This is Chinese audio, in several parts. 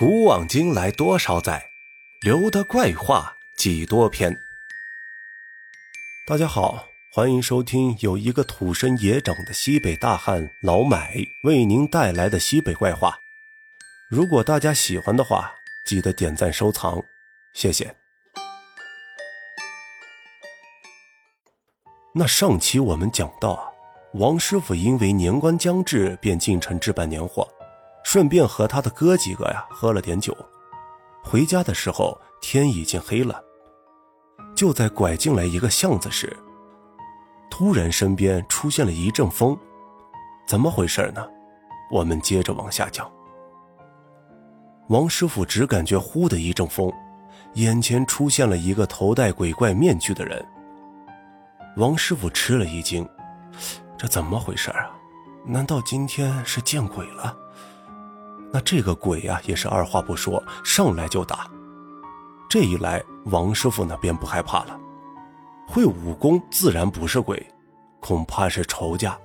古往今来多少载，留得怪话几多篇。大家好，欢迎收听由一个土生野长的西北大汉老买为您带来的西北怪话。如果大家喜欢的话，记得点赞收藏，谢谢。那上期我们讲到，王师傅因为年关将至，便进城置办年货，顺便和他的哥几个呀喝了点酒。回家的时候，天已经黑了。就在拐进来一个巷子时，突然身边出现了一阵风，怎么回事呢？我们接着往下讲。王师傅只感觉呼的一阵风，眼前出现了一个头戴鬼怪面具的人。王师傅吃了一惊，这怎么回事啊？难道今天是见鬼了？那这个鬼呀，也是二话不说，上来就打。这一来，王师傅呢便不害怕了。会武功自然不是鬼，恐怕是仇家。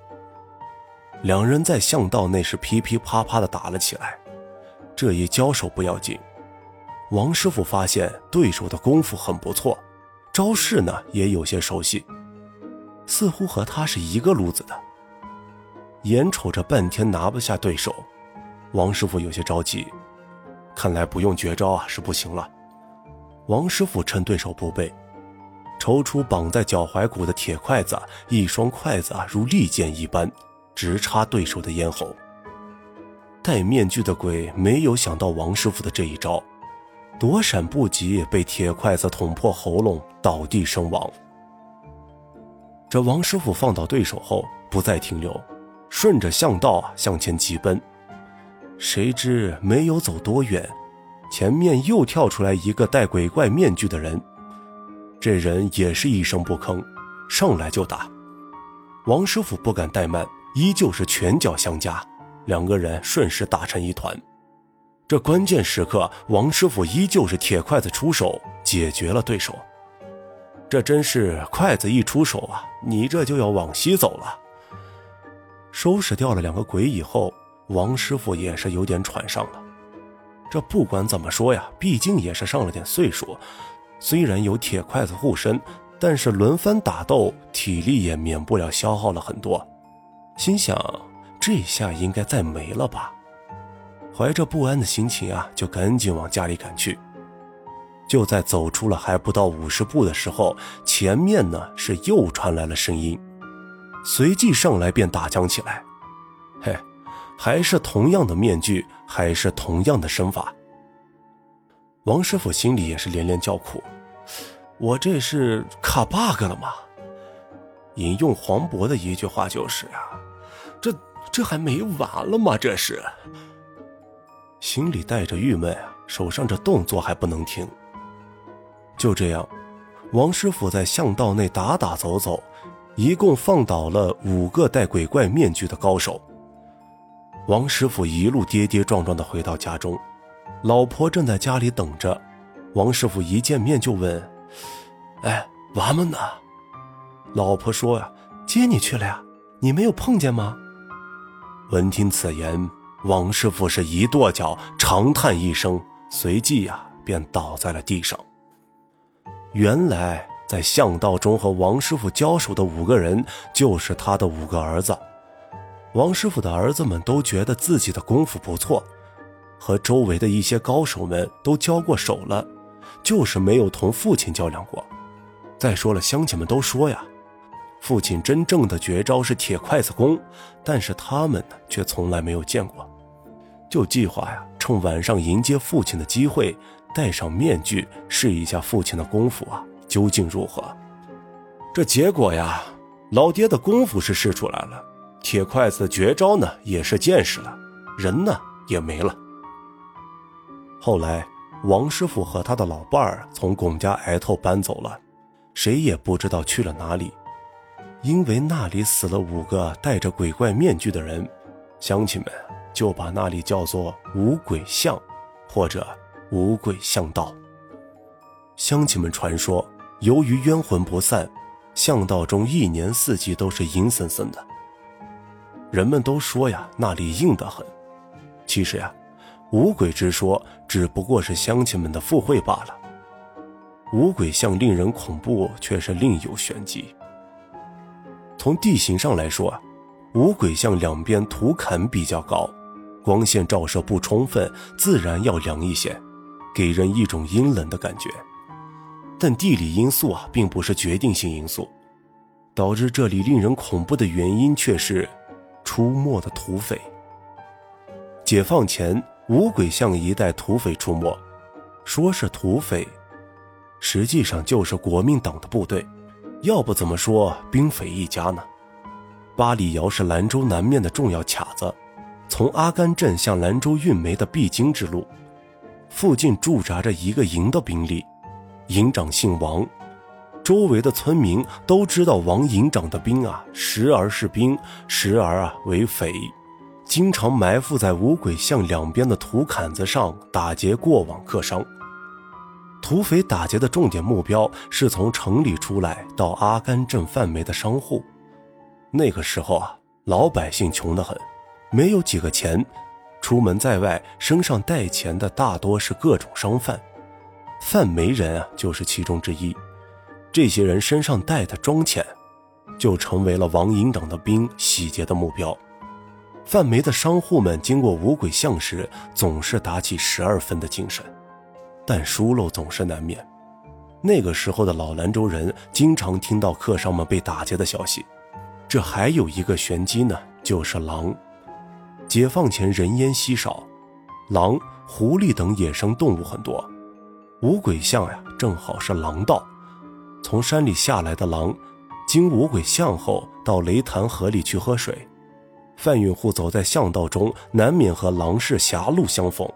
两人在巷道内是噼噼啪啪的打了起来。这一交手不要紧，王师傅发现对手的功夫很不错，招式呢也有些熟悉。似乎和他是一个路子的。眼瞅着半天拿不下对手，王师傅有些着急，看来不用绝招啊是不行了。王师傅趁对手不备，抽出绑在脚踝骨的铁筷子，一双筷子如利剑一般，直插对手的咽喉。戴面具的鬼没有想到王师傅的这一招，躲闪不及，被铁筷子捅破喉咙，倒地身亡。这王师傅放倒对手后，不再停留，顺着巷道向前疾奔。谁知没有走多远，前面又跳出来一个戴鬼怪面具的人。这人也是一声不吭，上来就打。王师傅不敢怠慢，依旧是拳脚相加，两个人顺势打成一团。这关键时刻，王师傅依旧是铁筷子出手，解决了对手。这真是筷子一出手啊，你这就要往西走了。收拾掉了两个鬼以后，王师傅也是有点喘上了。这不管怎么说呀，毕竟也是上了点岁数，虽然有铁筷子护身，但是轮番打斗，体力也免不了消耗了很多。心想，这下应该再没了吧？怀着不安的心情啊，就赶紧往家里赶去。就在走出了还不到五十步的时候，前面呢是又传来了声音，随即上来便打将起来。嘿，还是同样的面具，还是同样的身法。王师傅心里也是连连叫苦：“我这是卡 bug 了吗？”引用黄渤的一句话就是啊：“这这还没完了吗？这是。”心里带着郁闷啊，手上这动作还不能停。就这样，王师傅在巷道内打打走走，一共放倒了五个戴鬼怪面具的高手。王师傅一路跌跌撞撞的回到家中，老婆正在家里等着。王师傅一见面就问：“哎，娃们呢？”老婆说：“呀，接你去了呀，你没有碰见吗？”闻听此言，王师傅是一跺脚，长叹一声，随即呀便倒在了地上。原来在巷道中和王师傅交手的五个人，就是他的五个儿子。王师傅的儿子们都觉得自己的功夫不错，和周围的一些高手们都交过手了，就是没有同父亲较量过。再说了，乡亲们都说呀，父亲真正的绝招是铁筷子功，但是他们呢，却从来没有见过。就计划呀，趁晚上迎接父亲的机会。戴上面具试一下父亲的功夫啊，究竟如何？这结果呀，老爹的功夫是试出来了，铁筷子的绝招呢也是见识了，人呢也没了。后来，王师傅和他的老伴儿从龚家挨头搬走了，谁也不知道去了哪里，因为那里死了五个戴着鬼怪面具的人，乡亲们就把那里叫做五鬼巷，或者。五鬼巷道，乡亲们传说，由于冤魂不散，巷道中一年四季都是阴森森的。人们都说呀，那里硬得很。其实呀，五鬼之说只不过是乡亲们的附会罢了。五鬼像令人恐怖，却是另有玄机。从地形上来说啊，五鬼像两边土坎比较高，光线照射不充分，自然要凉一些，给人一种阴冷的感觉。但地理因素啊，并不是决定性因素，导致这里令人恐怖的原因却是出没的土匪。解放前，五鬼巷一带土匪出没，说是土匪，实际上就是国民党的部队，要不怎么说兵匪一家呢？八里窑是兰州南面的重要卡子，从阿甘镇向兰州运煤的必经之路，附近驻扎着一个营的兵力。营长姓王，周围的村民都知道王营长的兵啊，时而是兵，时而啊为匪，经常埋伏在五鬼巷两边的土坎子上打劫过往客商。土匪打劫的重点目标是从城里出来到阿甘镇贩煤的商户。那个时候啊，老百姓穷得很，没有几个钱，出门在外身上带钱的大多是各种商贩。贩煤人啊，就是其中之一。这些人身上带的装钱，就成为了王营长的兵洗劫的目标。贩煤的商户们经过五鬼巷时，总是打起十二分的精神，但疏漏总是难免。那个时候的老兰州人经常听到客商们被打劫的消息。这还有一个玄机呢，就是狼。解放前人烟稀少，狼、狐狸等野生动物很多。五鬼巷呀，正好是狼道。从山里下来的狼，经五鬼巷后到雷潭河里去喝水。贩运户走在巷道中，难免和狼市狭路相逢。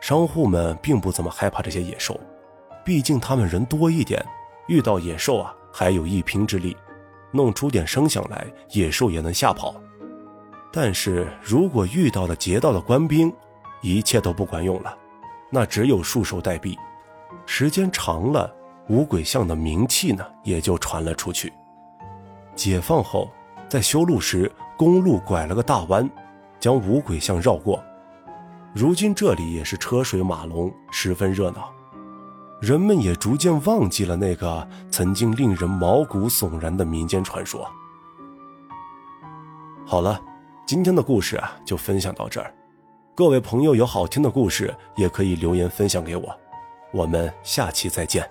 商户们并不怎么害怕这些野兽，毕竟他们人多一点，遇到野兽啊，还有一拼之力，弄出点声响来，野兽也能吓跑。但是如果遇到了劫道的官兵，一切都不管用了，那只有束手待毙。时间长了，五鬼巷的名气呢也就传了出去。解放后，在修路时，公路拐了个大弯，将五鬼巷绕过。如今这里也是车水马龙，十分热闹。人们也逐渐忘记了那个曾经令人毛骨悚然的民间传说。好了，今天的故事啊就分享到这儿。各位朋友有好听的故事，也可以留言分享给我。我们下期再见。